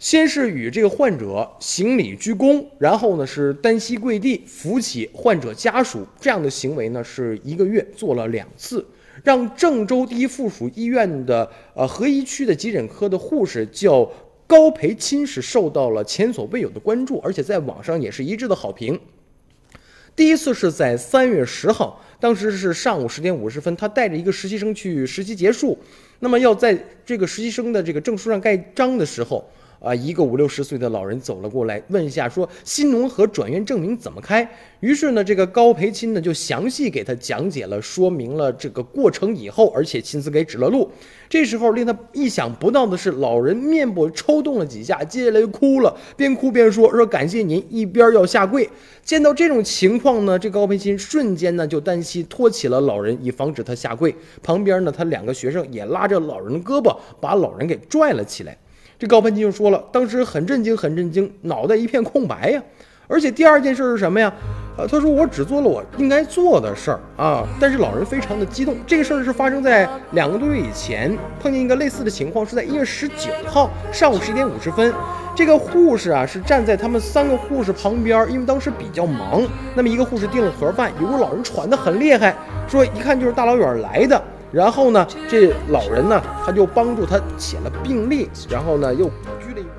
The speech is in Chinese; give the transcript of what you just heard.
先是与这个患者行礼鞠躬，然后呢是单膝跪地扶起患者家属，这样的行为呢是一个月做了两次，让郑州第一附属医院的呃合一区的急诊科的护士叫高培钦是受到了前所未有的关注，而且在网上也是一致的好评。第一次是在三月十号，当时是上午十点五十分，他带着一个实习生去实习结束，那么要在这个实习生的这个证书上盖章的时候。啊，一个五六十岁的老人走了过来，问一下说新农合转院证明怎么开？于是呢，这个高培钦呢就详细给他讲解了，说明了这个过程以后，而且亲自给指了路。这时候令他意想不到的是，老人面部抽动了几下，接下来就哭了，边哭边说说感谢您，一边要下跪。见到这种情况呢，这高培钦瞬间呢就单膝托起了老人，以防止他下跪。旁边呢，他两个学生也拉着老人的胳膊，把老人给拽了起来。这高攀金就说了，当时很震惊，很震惊，脑袋一片空白呀。而且第二件事是什么呀？呃，他说我只做了我应该做的事儿啊。但是老人非常的激动。这个事儿是发生在两个多月以前，碰见一个类似的情况，是在一月十九号上午十一点五十分。这个护士啊是站在他们三个护士旁边，因为当时比较忙。那么一个护士订了盒饭，有个老人喘得很厉害，说一看就是大老远来的。然后呢，这老人呢，他就帮助他写了病历，然后呢，又鞠了一躬。